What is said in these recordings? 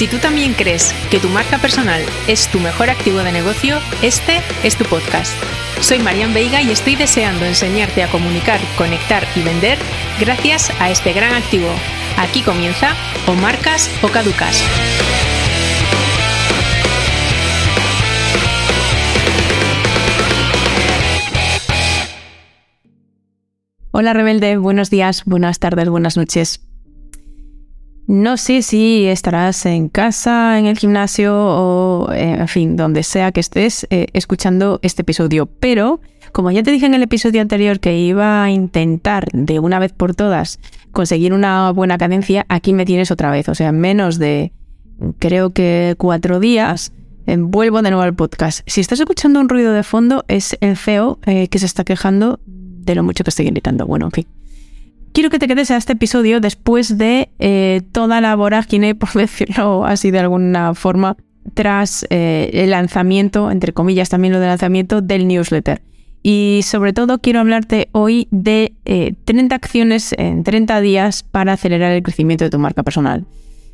Si tú también crees que tu marca personal es tu mejor activo de negocio, este es tu podcast. Soy Marian Veiga y estoy deseando enseñarte a comunicar, conectar y vender gracias a este gran activo. Aquí comienza o marcas o caducas. Hola rebelde, buenos días, buenas tardes, buenas noches. No sé si estarás en casa, en el gimnasio o, eh, en fin, donde sea que estés eh, escuchando este episodio, pero como ya te dije en el episodio anterior que iba a intentar de una vez por todas conseguir una buena cadencia, aquí me tienes otra vez. O sea, en menos de creo que cuatro días eh, vuelvo de nuevo al podcast. Si estás escuchando un ruido de fondo, es el feo que se está quejando de lo mucho que estoy gritando. Bueno, en fin quiero que te quedes a este episodio después de eh, toda la vorágine, por decirlo así de alguna forma, tras eh, el lanzamiento, entre comillas también lo del lanzamiento del newsletter. Y sobre todo quiero hablarte hoy de 30 eh, acciones en 30 días para acelerar el crecimiento de tu marca personal.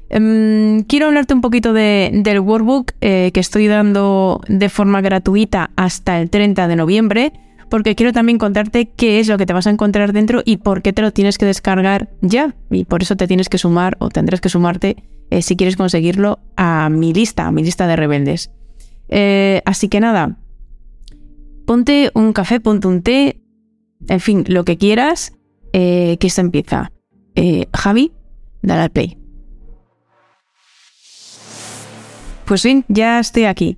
Em, quiero hablarte un poquito del workbook que estoy dando de forma gratuita hasta el 30 de noviembre porque quiero también contarte qué es lo que te vas a encontrar dentro y por qué te lo tienes que descargar ya. Y por eso te tienes que sumar o tendrás que sumarte eh, si quieres conseguirlo a mi lista, a mi lista de rebeldes. Eh, así que nada, ponte un café, ponte un té, en fin, lo que quieras, eh, que esto empieza. Javi, dale al play. Pues bien, ya estoy aquí.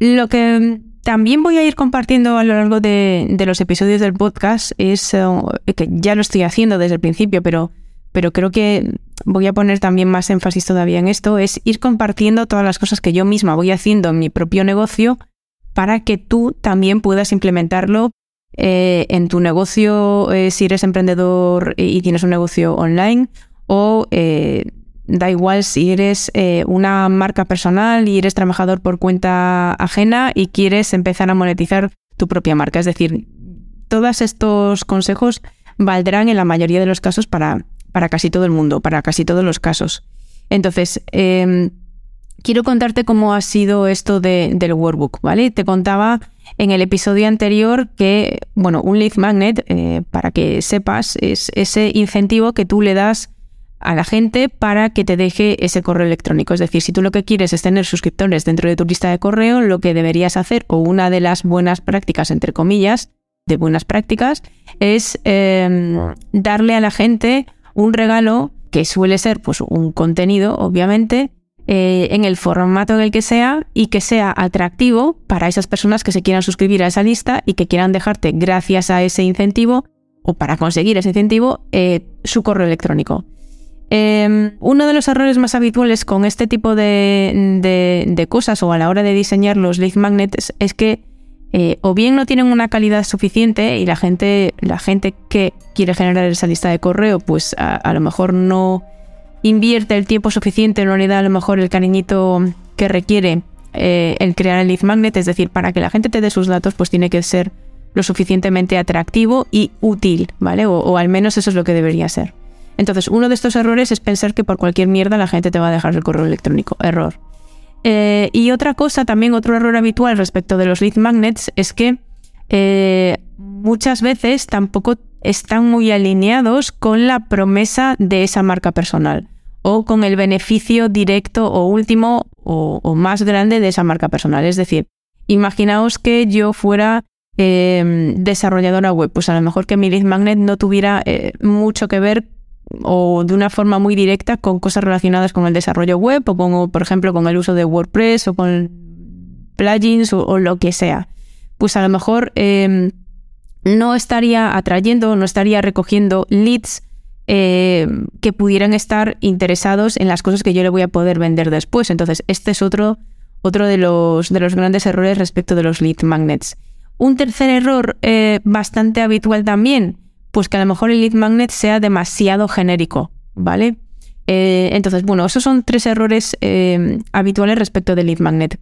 Lo que también voy a ir compartiendo a lo largo de, los episodios del podcast, es eh, que ya lo estoy haciendo desde el principio, pero, pero creo que voy a poner también más énfasis todavía en esto, es ir compartiendo todas las cosas que yo misma voy haciendo en mi propio negocio para que tú también puedas implementarlo eh, en tu negocio eh, si eres emprendedor y tienes un negocio online o Da igual si eres eh, una marca personal y eres trabajador por cuenta ajena y quieres empezar a monetizar tu propia marca. Es decir, todos estos consejos valdrán en la mayoría de los casos para, para casi todo el mundo, para casi todos los casos. Entonces, em, quiero contarte cómo ha sido esto del workbook, ¿vale? Te contaba en el episodio anterior que, bueno, un lead magnet, eh, para que sepas, es ese incentivo que tú le das a la gente para que te deje ese correo electrónico. Es decir, si tú lo que quieres es tener suscriptores dentro de tu lista de correo, lo que deberías hacer, o una de las buenas prácticas, entre comillas, de buenas prácticas, es em, darle a la gente un regalo que suele ser pues, un contenido, obviamente, eh, en el formato en el que sea y que sea atractivo para esas personas que se quieran suscribir a esa lista y que quieran dejarte, gracias a ese incentivo o para conseguir ese incentivo, eh, su correo electrónico. Em, uno de los errores más habituales con este tipo de, cosas o a la hora de diseñar los lead magnets es que eh, o bien no tienen una calidad suficiente y la gente, la gente que quiere generar esa lista de correo, pues a, lo mejor no invierte el tiempo suficiente, no le da a lo mejor el cariñito que requiere eh, el crear el lead magnet, es decir, para que la gente te dé sus datos, pues tiene que ser lo suficientemente atractivo y útil, ¿vale? o al menos eso es lo que debería ser. Entonces, uno de estos errores es pensar que por cualquier mierda la gente te va a dejar el correo electrónico. Error. Eh, y otra cosa, también otro error habitual respecto de los lead magnets es que eh, muchas veces tampoco están muy alineados con la promesa de esa marca personal o con el beneficio directo o último o, más grande de esa marca personal. Es decir, imaginaos que yo fuera eh, desarrolladora web, pues a lo mejor que mi lead magnet no tuviera mucho que ver o de una forma muy directa con cosas relacionadas con el desarrollo web o con, por ejemplo, con el uso de WordPress o con plugins o, lo que sea. Pues a lo mejor em, no estaría atrayendo, no estaría recogiendo leads em, que pudieran estar interesados en las cosas que yo le voy a poder vender después. Entonces, este es otro, otro de, los, de los grandes errores respecto de los lead magnets. Un tercer error eh, bastante habitual también pues que a lo mejor el lead magnet sea demasiado genérico, ¿vale? Eh, entonces, bueno, esos son tres errores eh, habituales respecto del lead magnet.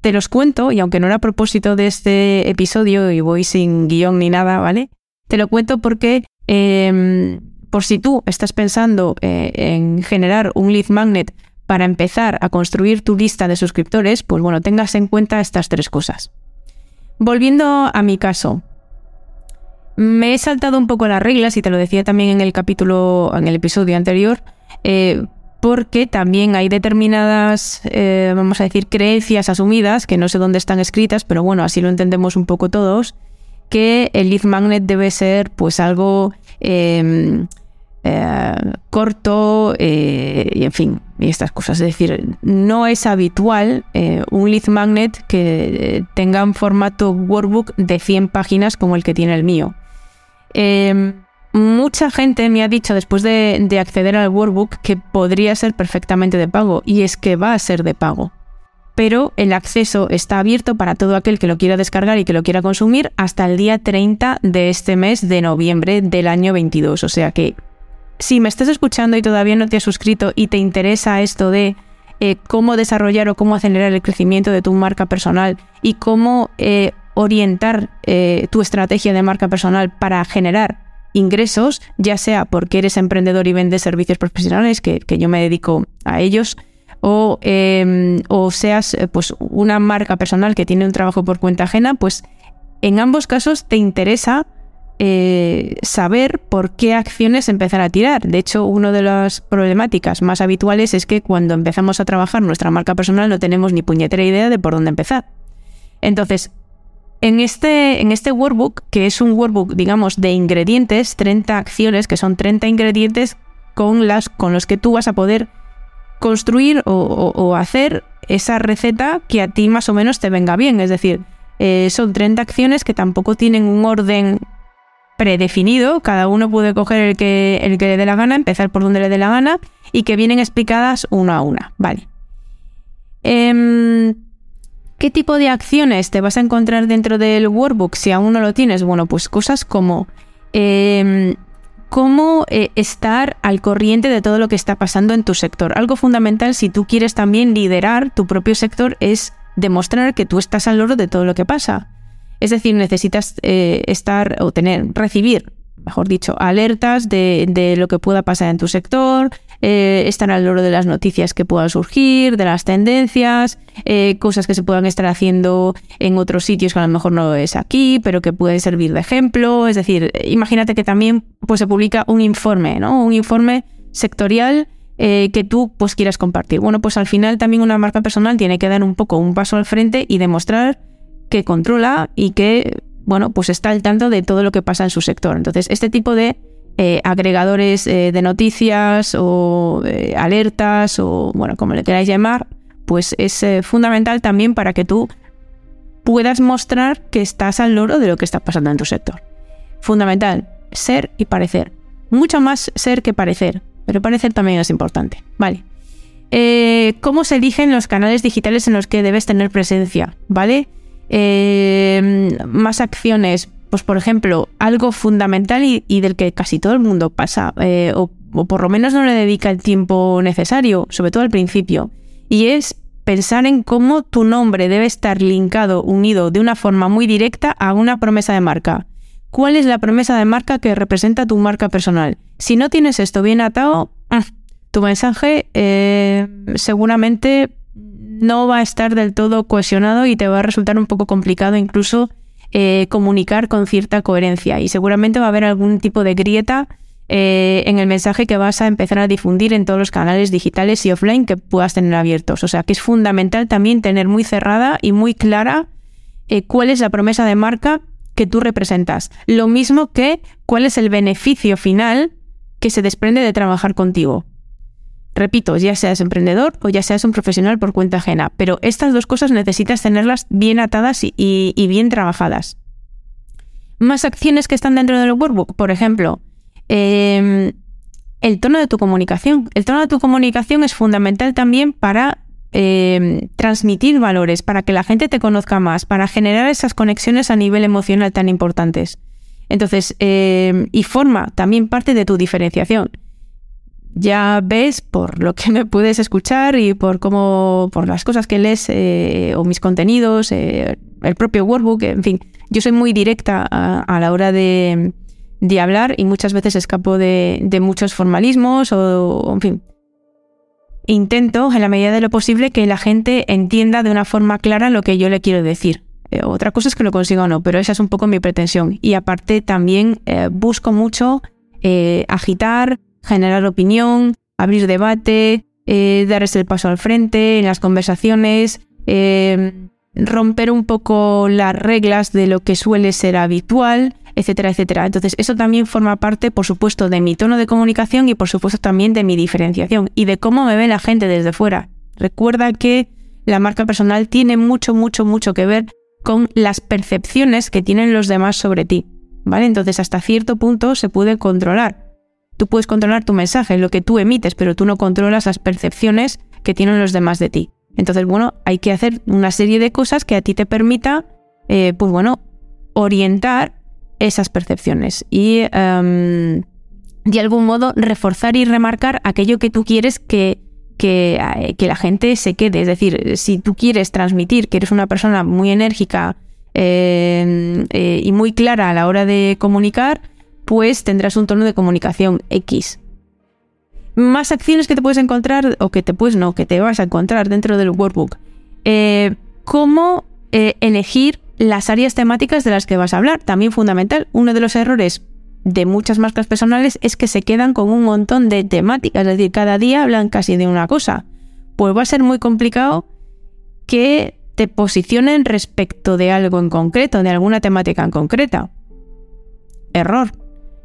Te los cuento, y aunque no era a propósito de este episodio y voy sin guion ni nada, ¿vale? Te lo cuento porque em, por si tú estás pensando eh, en generar un lead magnet para empezar a construir tu lista de suscriptores, pues bueno, tengas en cuenta estas tres cosas. Volviendo a mi caso, me he saltado un poco las reglas y te lo decía también en el capítulo, en el episodio anterior, eh, porque también hay determinadas, eh, vamos a decir, creencias asumidas, que no sé dónde están escritas, pero bueno, así lo entendemos un poco todos, que el lead magnet debe ser pues algo em, eh, corto y en fin, y estas cosas. Es decir, no es habitual un lead magnet que tenga un formato workbook de 100 páginas como el que tiene el mío. Em, mucha gente me ha dicho después de, acceder al workbook que podría ser perfectamente de pago y es que va a ser de pago. Pero el acceso está abierto para todo aquel que lo quiera descargar y que lo quiera consumir hasta el día 30 de este mes de noviembre del año 22. O sea que si me estás escuchando y todavía no te has suscrito y te interesa esto de eh, cómo desarrollar o cómo acelerar el crecimiento de tu marca personal y cómo eh, orientar eh, tu estrategia de marca personal para generar ingresos, ya sea porque eres emprendedor y vendes servicios profesionales, que, yo me dedico a ellos, o, em, o seas eh, pues, una marca personal que tiene un trabajo por cuenta ajena, pues en ambos casos te interesa eh, saber por qué acciones empezar a tirar. De hecho, una de las problemáticas más habituales es que cuando empezamos a trabajar nuestra marca personal no tenemos ni puñetera idea de por dónde empezar. Entonces, en este, en este workbook, que es un workbook, digamos, de ingredientes, 30 acciones, que son 30 ingredientes con, las, con los que tú vas a poder construir o, hacer esa receta que a ti más o menos te venga bien. Es decir, eh, son 30 acciones que tampoco tienen un orden predefinido, cada uno puede coger el que, el que le dé la gana, empezar por donde le dé la gana y que vienen explicadas una a una. Vale. Em, ¿Qué tipo de acciones te vas a encontrar dentro del workbook si aún no lo tienes? Bueno, pues cosas como em, cómo eh, estar al corriente de todo lo que está pasando en tu sector. Algo fundamental si tú quieres también liderar tu propio sector es demostrar que tú estás al loro de todo lo que pasa. Es decir, necesitas eh, estar o tener, recibir mejor dicho, alertas de, lo que pueda pasar en tu sector, eh, estar al loro de las noticias que puedan surgir, de las tendencias, eh, cosas que se puedan estar haciendo en otros sitios que a lo mejor no es aquí, pero que pueden servir de ejemplo. Es decir, imagínate que también pues, se publica un informe, ¿no? Un informe sectorial eh, que tú pues, quieras compartir. Bueno, pues al final también una marca personal tiene que dar un poco un paso al frente y demostrar que controla y que bueno, pues está al tanto de todo lo que pasa en su sector. Entonces, este tipo de eh, agregadores eh, de noticias o eh, alertas o, bueno, como le queráis llamar, pues es fundamental también para que tú puedas mostrar que estás al loro de lo que está pasando en tu sector. Fundamental, ser y parecer. Mucho más ser que parecer, pero parecer también es importante. Vale. ¿Cómo se eligen los canales digitales en los que debes tener presencia? ¿Vale? Eh, más acciones, pues por ejemplo, algo fundamental y, del que casi todo el mundo pasa, eh, o, por lo menos no le dedica el tiempo necesario, sobre todo al principio, y es pensar en cómo tu nombre debe estar linkado, unido de una forma muy directa a una promesa de marca. ¿Cuál es la promesa de marca que representa tu marca personal? Si no tienes esto bien atado, ah, tu mensaje eh, seguramente no va a estar del todo cohesionado y te va a resultar un poco complicado incluso eh, comunicar con cierta coherencia y seguramente va a haber algún tipo de grieta eh, en el mensaje que vas a empezar a difundir en todos los canales digitales y offline que puedas tener abiertos. O sea que es fundamental también tener muy cerrada y muy clara eh, cuál es la promesa de marca que tú representas. Lo mismo que cuál es el beneficio final que se desprende de trabajar contigo. Repito, ya seas emprendedor o ya seas un profesional por cuenta ajena, pero estas dos cosas necesitas tenerlas bien atadas y, bien trabajadas. Más acciones que están dentro del workbook, por ejemplo, em, el tono de tu comunicación. El tono de tu comunicación es fundamental también para em, transmitir valores, para que la gente te conozca más, para generar esas conexiones a nivel emocional tan importantes. Entonces, em, y forma también parte de tu diferenciación ya ves por lo que me puedes escuchar y por cómo, por las cosas que lees eh, o mis contenidos, eh, el propio workbook, en fin, yo soy muy directa a, la hora de, hablar y muchas veces escapo de, muchos formalismos o, en fin. intento, en la medida de lo posible, que la gente entienda de una forma clara lo que yo le quiero decir. Eh, otra cosa es que lo consiga o no, pero esa es un poco mi pretensión. Y aparte también busco mucho agitar, generar opinión, abrir debate, darles el paso al frente en las conversaciones, romper un poco las reglas de lo que suele ser habitual, etcétera, etcétera. Entonces, eso también forma parte, por supuesto, de mi tono de comunicación y, por supuesto, también de mi diferenciación y de cómo me ve la gente desde fuera. Recuerda que la marca personal tiene mucho, mucho, mucho que ver con las percepciones que tienen los demás sobre ti. ¿Vale? Entonces, hasta cierto punto se puede controlar. Tú puedes controlar tu mensaje, lo que tú emites, pero tú no controlas las percepciones que tienen los demás de ti. Entonces, bueno, hay que hacer una serie de cosas que a ti te permita, eh, pues bueno, orientar esas percepciones y em, de algún modo reforzar y remarcar aquello que tú quieres que, eh, que, la gente se quede. Es decir, si tú quieres transmitir que eres una persona muy enérgica em, eh, y muy clara a la hora de comunicar, pues tendrás un tono de comunicación X. Más acciones que te puedes encontrar, o que te puedes no, que te vas a encontrar dentro del workbook. Eh, cómo elegir las áreas temáticas de las que vas a hablar. También fundamental, uno de los errores de muchas marcas personales es que se quedan con un montón de temáticas, es decir, cada día hablan casi de una cosa. Pues va a ser muy complicado que te posicionen respecto de algo en concreto, de alguna temática en concreta. Error.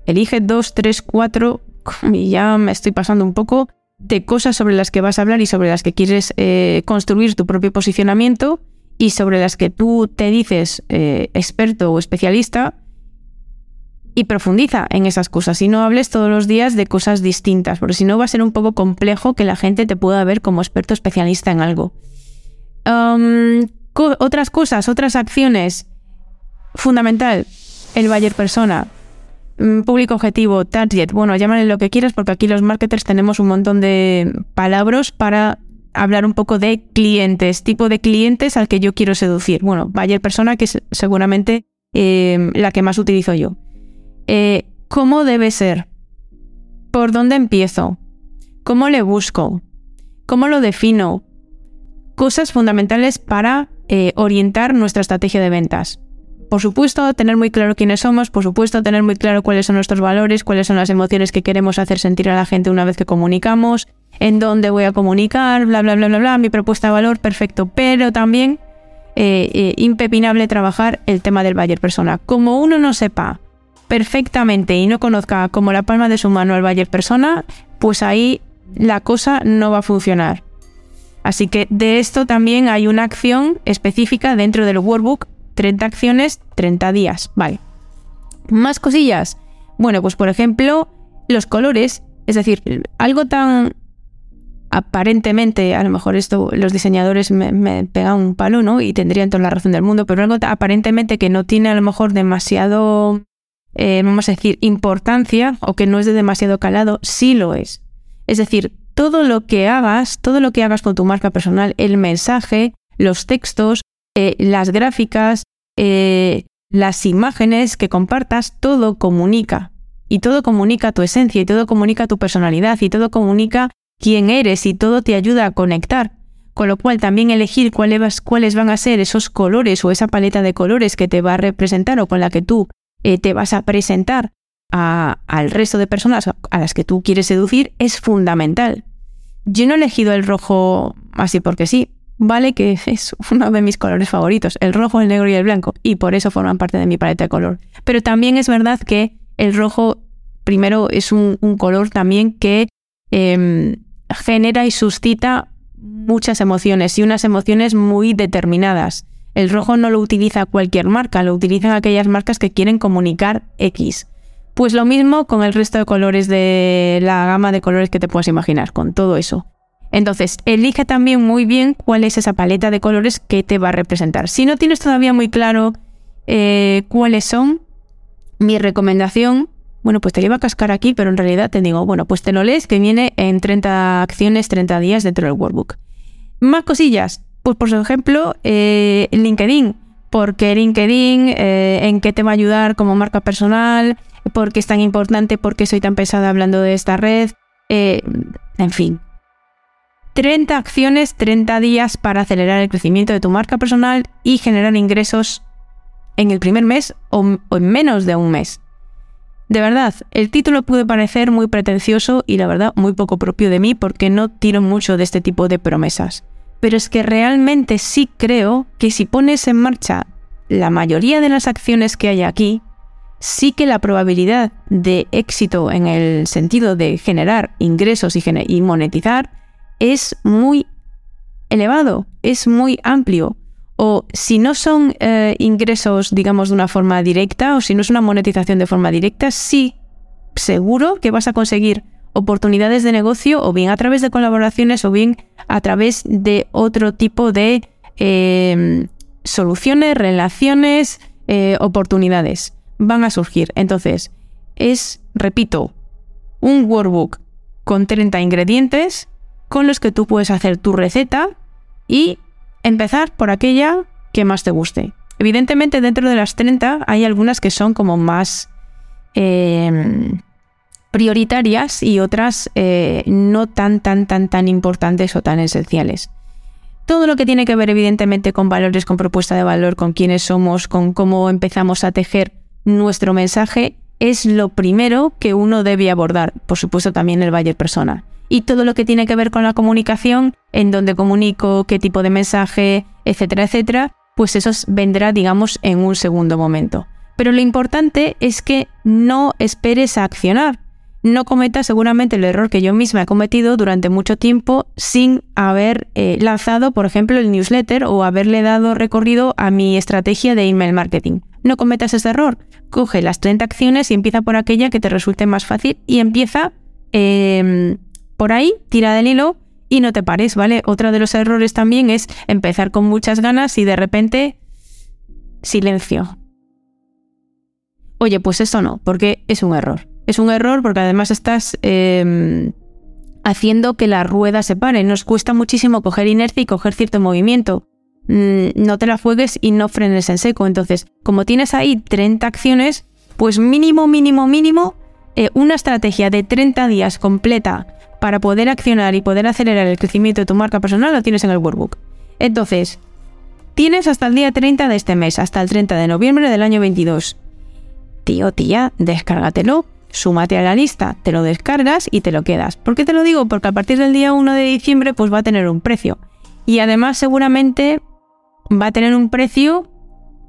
Elige dos, tres, cuatro, y ya me estoy pasando un poco de cosas sobre las que vas a hablar y sobre las que quieres eh, construir tu propio posicionamiento y sobre las que tú te dices eh, experto o especialista y profundiza en esas cosas y no hables todos los días de cosas distintas, porque si no va a ser un poco complejo que la gente te pueda ver como experto especialista en algo. otras cosas, otras acciones. Fundamental, el Bayer Persona. Mm, público objetivo, target, bueno, llámale lo que quieras porque aquí los marketers tenemos un montón de palabras para hablar un poco de clientes, tipo de clientes al que yo quiero seducir. Bueno, Bayer persona que es seguramente em, la que más utilizo yo. Eh, ¿Cómo debe ser? ¿Por dónde empiezo? ¿Cómo le busco? ¿Cómo lo defino? Cosas fundamentales para eh, orientar nuestra estrategia de ventas. Por supuesto, tener muy claro quiénes somos, por supuesto, tener muy claro cuáles son nuestros valores, cuáles son las emociones que queremos hacer sentir a la gente una vez que comunicamos, en dónde voy a comunicar, bla, bla, bla, bla, bla, mi propuesta de valor, perfecto, pero también eh, eh, impepinable trabajar el tema del Bayer persona. Como uno no sepa perfectamente y no conozca como la palma de su mano el Bayer persona, pues ahí la cosa no va a funcionar. Así que de esto también hay una acción específica dentro del workbook, 30 acciones, 30 días, vale. Más cosillas. Bueno, pues por ejemplo, los colores, es decir, algo tan aparentemente, a lo mejor esto los diseñadores me, pegan un palo, ¿no? Y tendrían toda la razón del mundo, pero algo aparentemente que no tiene a lo mejor demasiado, eh, vamos a decir, importancia o que no es de demasiado calado, sí lo es. Es decir, todo lo que hagas, todo lo que hagas con tu marca personal, el mensaje, los textos, eh, las gráficas, eh, las imágenes que compartas, todo comunica. Y todo comunica tu esencia, y todo comunica tu personalidad, y todo comunica quién eres y todo te ayuda a conectar. Con lo cual también elegir cuáles, cuáles van a ser esos colores o esa paleta de colores que te va a representar o con la que tú eh, te vas a presentar al resto de personas a las que tú quieres seducir es fundamental. Yo no he elegido el rojo así porque sí, vale que es uno de mis colores favoritos, el rojo, el negro y el blanco, y por eso forman parte de mi paleta de color. Pero también es verdad que el rojo, primero, es un, color también que em, genera y suscita muchas emociones y unas emociones muy determinadas. El rojo no lo utiliza cualquier marca, lo utilizan aquellas marcas que quieren comunicar X. Pues lo mismo con el resto de colores de la gama de colores que te puedas imaginar, con todo eso. Entonces, elige también muy bien cuál es esa paleta de colores que te va a representar. Si no tienes todavía muy claro eh, cuáles son, mi recomendación bueno, pues te lleva a cascar aquí, pero en realidad te digo, bueno, pues te lo lees que viene en 30 acciones, 30 días dentro del workbook. Más cosillas, pues por ejemplo, eh, LinkedIn. Porque LinkedIn, eh, en qué te va a ayudar como marca personal, por qué es tan importante, por qué soy tan pesada hablando de esta red, eh, en fin. 30 acciones, 30 días para acelerar el crecimiento de tu marca personal y generar ingresos en el primer mes o, en menos de un mes. De verdad, el título puede parecer muy pretencioso y la verdad muy poco propio de mí porque no tiro mucho de este tipo de promesas. Pero es que realmente sí creo que si pones en marcha la mayoría de las acciones que hay aquí, sí que la probabilidad de éxito en el sentido de generar ingresos y, monetizar es muy elevado, es muy amplio. O si no son eh, ingresos, digamos, de una forma directa, o si no es una monetización de forma directa, sí, seguro que vas a conseguir oportunidades de negocio, o bien a través de colaboraciones, o bien a través de otro tipo de em, soluciones, relaciones, eh, oportunidades van a surgir. Entonces, es, repito, un workbook con 30 ingredientes con los que tú puedes hacer tu receta y empezar por aquella que más te guste. Evidentemente, dentro de las 30 hay algunas que son como más em, prioritarias y otras eh, no tan, tan, tan, tan importantes o tan esenciales. Todo lo que tiene que ver, evidentemente, con valores, con propuesta de valor, con quiénes somos, con cómo empezamos a tejer nuestro mensaje es lo primero que uno debe abordar, por supuesto también el Bayer persona. Y todo lo que tiene que ver con la comunicación, en donde comunico, qué tipo de mensaje, etcétera, etcétera, pues eso vendrá, digamos, en un segundo momento. Pero lo importante es que no esperes a accionar. No cometas seguramente el error que yo misma he cometido durante mucho tiempo sin haber eh, lanzado, por ejemplo, el newsletter o haberle dado recorrido a mi estrategia de email marketing. No cometas ese error. Coge las 30 acciones y empieza por aquella que te resulte más fácil y empieza em, por ahí, tira del hilo y no te pares, ¿vale? Otro de los errores también es empezar con muchas ganas y de repente silencio. Oye, pues eso no, porque es un error. Es un error porque además estás em, haciendo que la rueda se pare. Nos cuesta muchísimo coger inercia y coger cierto movimiento. Mm, no te la juegues y no frenes en seco. Entonces, como tienes ahí 30 acciones, pues mínimo, mínimo, mínimo, eh, una estrategia de 30 días completa para poder accionar y poder acelerar el crecimiento de tu marca personal lo tienes en el workbook. Entonces, tienes hasta el día 30 de este mes, hasta el 30 de noviembre del año 22. Tío, tía, descárgatelo, súmate a la lista, te lo descargas y te lo quedas. ¿Por qué te lo digo? Porque a partir del día 1 de diciembre pues va a tener un precio. Y además seguramente va a tener un precio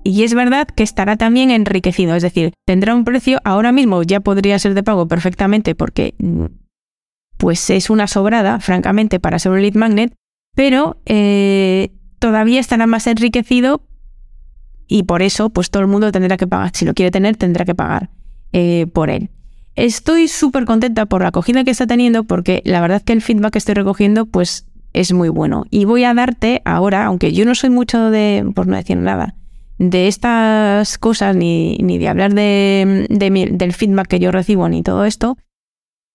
y es verdad que estará también enriquecido, es decir, tendrá un precio, ahora mismo ya podría ser de pago perfectamente porque pues es una sobrada, francamente, para ser un lead magnet, pero eh, todavía estará más enriquecido y por eso pues todo el mundo tendrá que pagar, si lo quiere tener tendrá que pagar eh, por él. Estoy súper contenta por la acogida que está teniendo porque la verdad que el feedback que estoy recogiendo pues es muy bueno. Y voy a darte ahora, aunque yo no soy mucho de, por no decir nada, de estas cosas, ni, ni de hablar de, del feedback que yo recibo, ni todo esto,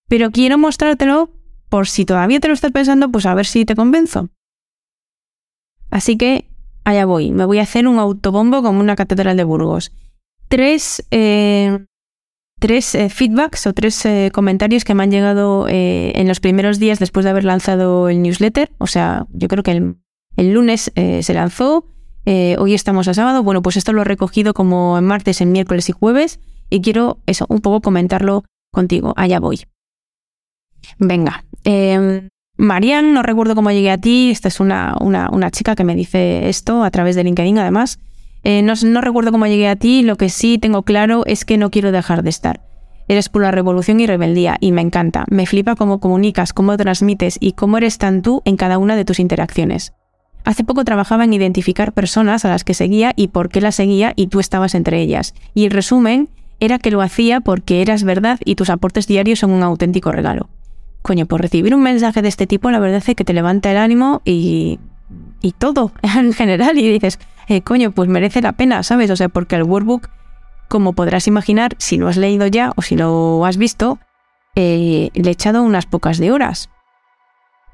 pero quiero mostrártelo por si todavía te lo estás pensando, pues a ver si te convenzo. Así que allá voy, me voy a hacer un autobombo como una catedral de Burgos. Tres eh, tres eh, feedbacks o tres eh, comentarios que me han llegado eh, en los primeros días después de haber lanzado el newsletter. O sea, yo creo que el, lunes se lanzó, hoy estamos a sábado. Bueno, pues esto lo he recogido como en martes, en miércoles y jueves y quiero eso, un poco comentarlo contigo. Allá voy. Venga. Em, Marian, no recuerdo cómo llegué a ti. Esta es una, una, chica que me dice esto a través de LinkedIn, además. Eh, no, recuerdo cómo llegué a ti, lo que sí tengo claro es que no quiero dejar de estar. Eres pura revolución y rebeldía y me encanta. Me flipa cómo comunicas, cómo transmites y cómo eres tan tú en cada una de tus interacciones. Hace poco trabajaba en identificar personas a las que seguía y por qué las seguía y tú estabas entre ellas. Y el resumen era que lo hacía porque eras verdad y tus aportes diarios son un auténtico regalo. Coño, por recibir un mensaje de este tipo, la verdad es que te levanta el ánimo y, y todo en general. Y dices, eh, coño, pues merece la pena, ¿sabes? O sea, porque el workbook, como podrás imaginar, si lo has leído ya o si lo has visto, eh, le he echado unas pocas de horas.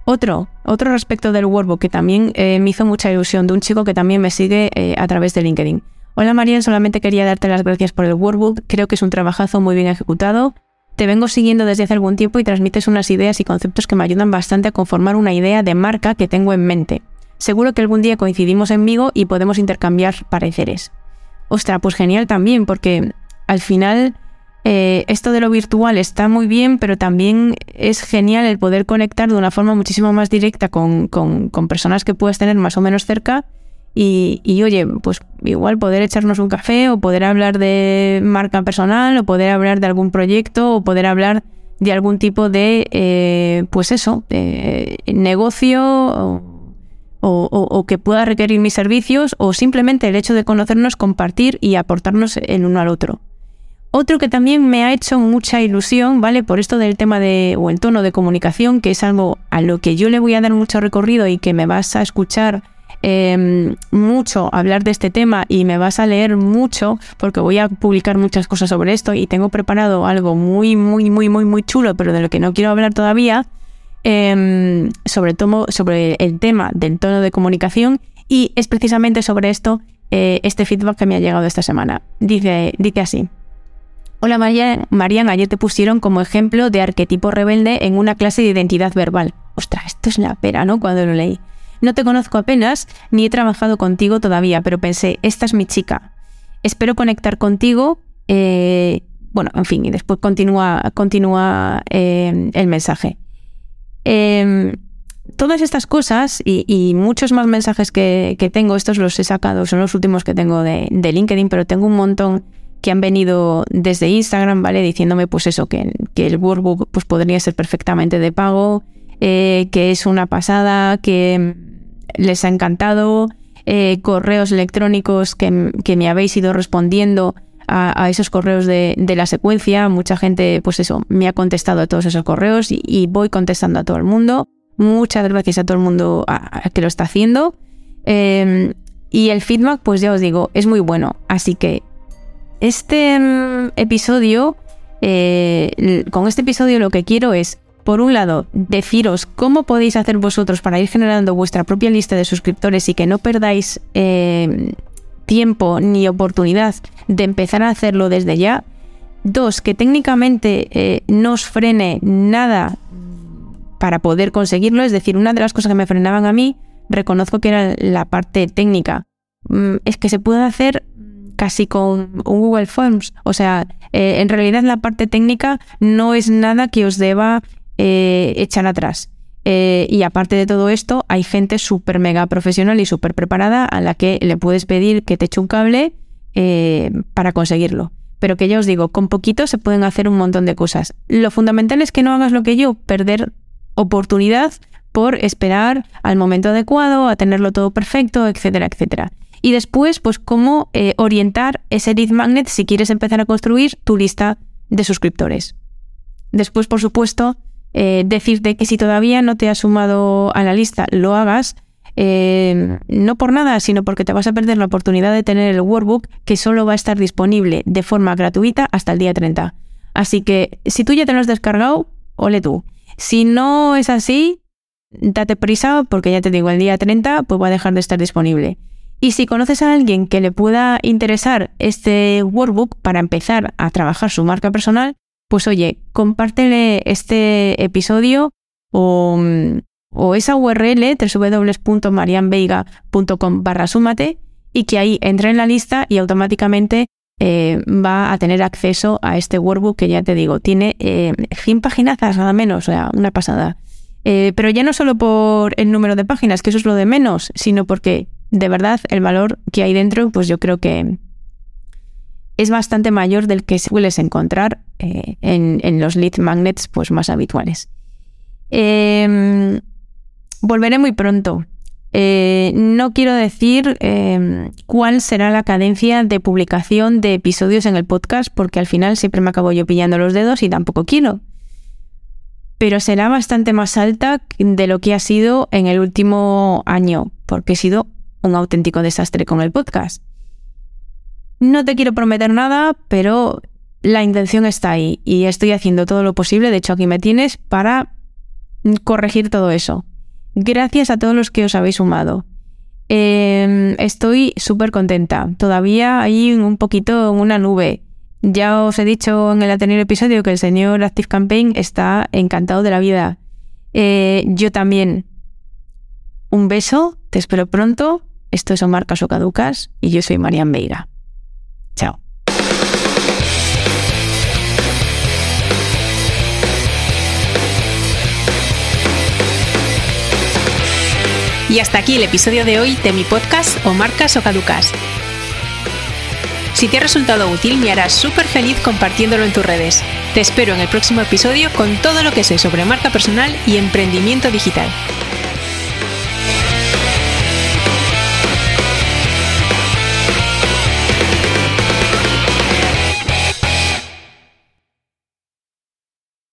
Otro, otro respecto del workbook que también eh, me hizo mucha ilusión de un chico que también me sigue a través de LinkedIn. Hola Marian, solamente quería darte las gracias por el workbook. Creo que es un trabajazo muy bien ejecutado. Te vengo siguiendo desde hace algún tiempo y transmites unas ideas y conceptos que me ayudan bastante a conformar una idea de marca que tengo en mente. Seguro que algún día coincidimos en Vigo y podemos intercambiar pareceres. Ostras, pues genial también, porque al final eh, esto de lo virtual está muy bien, pero también es genial el poder conectar de una forma muchísimo más directa con, con, personas que puedes tener más o menos cerca. Y, oye, pues igual poder echarnos un café o poder hablar de marca personal o poder hablar de algún proyecto o poder hablar de algún tipo de, eh, pues eso, de negocio o, o, que pueda requerir mis servicios o simplemente el hecho de conocernos, compartir y aportarnos el uno al otro. Otro que también me ha hecho mucha ilusión, ¿vale? Por esto del tema de, o el tono de comunicación, que es algo a lo que yo le voy a dar mucho recorrido y que me vas a escuchar em, mucho hablar de este tema y me vas a leer mucho, porque voy a publicar muchas cosas sobre esto y tengo preparado algo muy, muy, muy, muy, muy chulo, pero de lo que no quiero hablar todavía, em, sobre, todo, sobre el tema del tono de comunicación y es precisamente sobre esto eh, este feedback que me ha llegado esta semana. Dice, dice así. Hola Marian, ayer te pusieron como ejemplo de arquetipo rebelde en una clase de identidad verbal. Ostras, esto es la pera, ¿no? Cuando lo leí. No te conozco apenas, ni he trabajado contigo todavía, pero pensé, esta es mi chica. Espero conectar contigo. Eh, bueno, en fin, y después continúa, continúa eh, el mensaje. Em, todas estas cosas y, muchos más mensajes que, tengo, estos los he sacado, son los últimos que tengo de, LinkedIn, pero tengo un montón que han venido desde Instagram, ¿vale? Diciéndome pues eso, que, que el workbook pues podría ser perfectamente de pago, eh, que es una pasada, que les ha encantado, eh, correos electrónicos que, me habéis ido respondiendo a, esos correos de, la secuencia. Mucha gente, pues eso, me ha contestado a todos esos correos y, voy contestando a todo el mundo. Muchas gracias a todo el mundo que lo está haciendo. Em, y el feedback, pues ya os digo, es muy bueno. Así que este mm, episodio, eh, con este episodio lo que quiero es, por un lado, deciros cómo podéis hacer vosotros para ir generando vuestra propia lista de suscriptores y que no perdáis eh, tiempo ni oportunidad de empezar a hacerlo desde ya. Dos, que técnicamente eh, no os frene nada para poder conseguirlo. Es decir, una de las cosas que me frenaban a mí, reconozco que era la parte técnica. Mm, es que se puede hacer casi con Google Forms. O sea, eh, en realidad la parte técnica no es nada que os deba eh, echar atrás. Eh, y aparte de todo esto, hay gente súper mega profesional y súper preparada a la que le puedes pedir que te eche un cable para conseguirlo. Pero que ya os digo, con poquito se pueden hacer un montón de cosas. Lo fundamental es que no hagas lo que yo, perder oportunidad por esperar al momento adecuado, a tenerlo todo perfecto, etcétera, etcétera. Y después, pues cómo eh, orientar ese lead magnet si quieres empezar a construir tu lista de suscriptores. Después, por supuesto, eh, decirte que si todavía no te has sumado a la lista, lo hagas. Eh, no por nada, sino porque te vas a perder la oportunidad de tener el workbook que solo va a estar disponible de forma gratuita hasta el día 30. Así que si tú ya te lo has descargado, ole tú. Si no es así, date prisa porque ya te digo, el día 30 pues va a dejar de estar disponible. Y si conoces a alguien que le pueda interesar este workbook para empezar a trabajar su marca personal, pues oye, compártele este episodio o, esa URL www.marianveiga.com barra súmate y que ahí entre en la lista y automáticamente eh, va a tener acceso a este workbook que ya te digo, tiene eh, 100 páginas nada menos, o sea, una pasada. Eh, pero ya no solo por el número de páginas, que eso es lo de menos, sino porque de verdad el valor que hay dentro, pues yo creo que es bastante mayor del que sueles encontrar eh, en, los lead magnets pues, más habituales. Em, volveré muy pronto. Eh, no quiero decir em, cuál será la cadencia de publicación de episodios en el podcast, porque al final siempre me acabo yo pillando los dedos y tampoco quiero. Pero será bastante más alta de lo que ha sido en el último año, porque he sido un auténtico desastre con el podcast. No te quiero prometer nada, pero la intención está ahí y estoy haciendo todo lo posible, de hecho aquí me tienes, para corregir todo eso. Gracias a todos los que os habéis sumado. Em, estoy súper contenta. Todavía hay un poquito en una nube. Ya os he dicho en el anterior episodio que el señor Active Campaign está encantado de la vida. Eh, yo también. Un beso, te espero pronto. Esto son Marcas o Caducas y yo soy Marian Veiga. Chao. Y hasta aquí el episodio de hoy de mi podcast o Marcas o Caducas. Si te ha resultado útil, me harás súper feliz compartiéndolo en tus redes. Te espero en el próximo episodio con todo lo que sé sobre marca personal y emprendimiento digital.